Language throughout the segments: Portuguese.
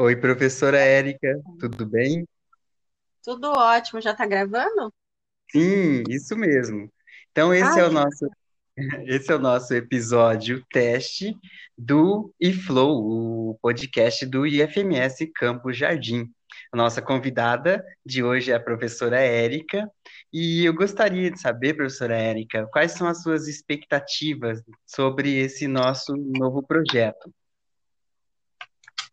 Oi, professora Érica, tudo bem? Tudo ótimo, já tá gravando? Sim, isso mesmo. Então, esse é o nosso, esse é o nosso episódio teste do eFlow, o podcast do IFMS Campo Jardim. A nossa convidada de hoje é a professora Érica, e eu gostaria de saber, professora Érica, quais são as suas expectativas sobre esse nosso novo projeto?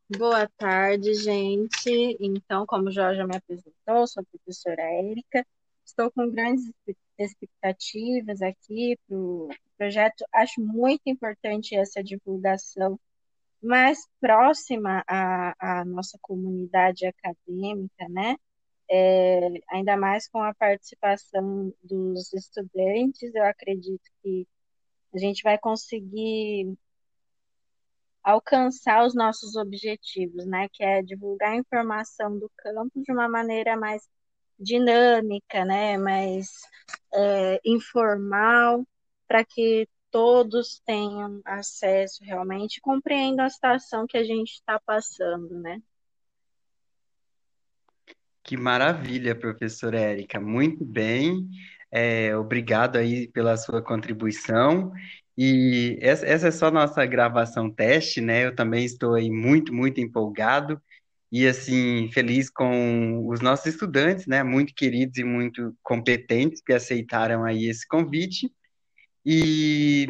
Boa tarde, gente. Então, como o Jorge já me apresentou, sou a professora Érica. Estou com grandes expectativas aqui para o projeto. Acho muito importante essa divulgação mais próxima à, à nossa comunidade acadêmica, né? É, ainda mais com a participação dos estudantes, eu acredito que a gente vai conseguir alcançar os nossos objetivos, né? Que é divulgar a informação do campo de uma maneira mais dinâmica, né? Mais é, informal, para que todos tenham acesso realmente, compreendam a situação que a gente está passando, né? Que maravilha, professora Érica. Muito bem. É, obrigado aí pela sua contribuição. E essa, é só nossa gravação teste, né? Eu também estou aí muito, muito empolgado e assim feliz com os nossos estudantes, né? Muito queridos e muito competentes que aceitaram aí esse convite. E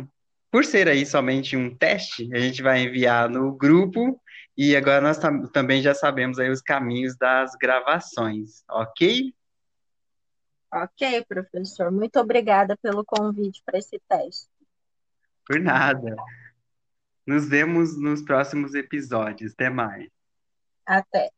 por ser aí somente um teste, a gente vai enviar no grupo e agora nós tam- também já sabemos aí os caminhos das gravações, ok? Ok, professor. Muito obrigada pelo convite para esse teste. Por nada. Nos vemos nos próximos episódios. Até mais. Até.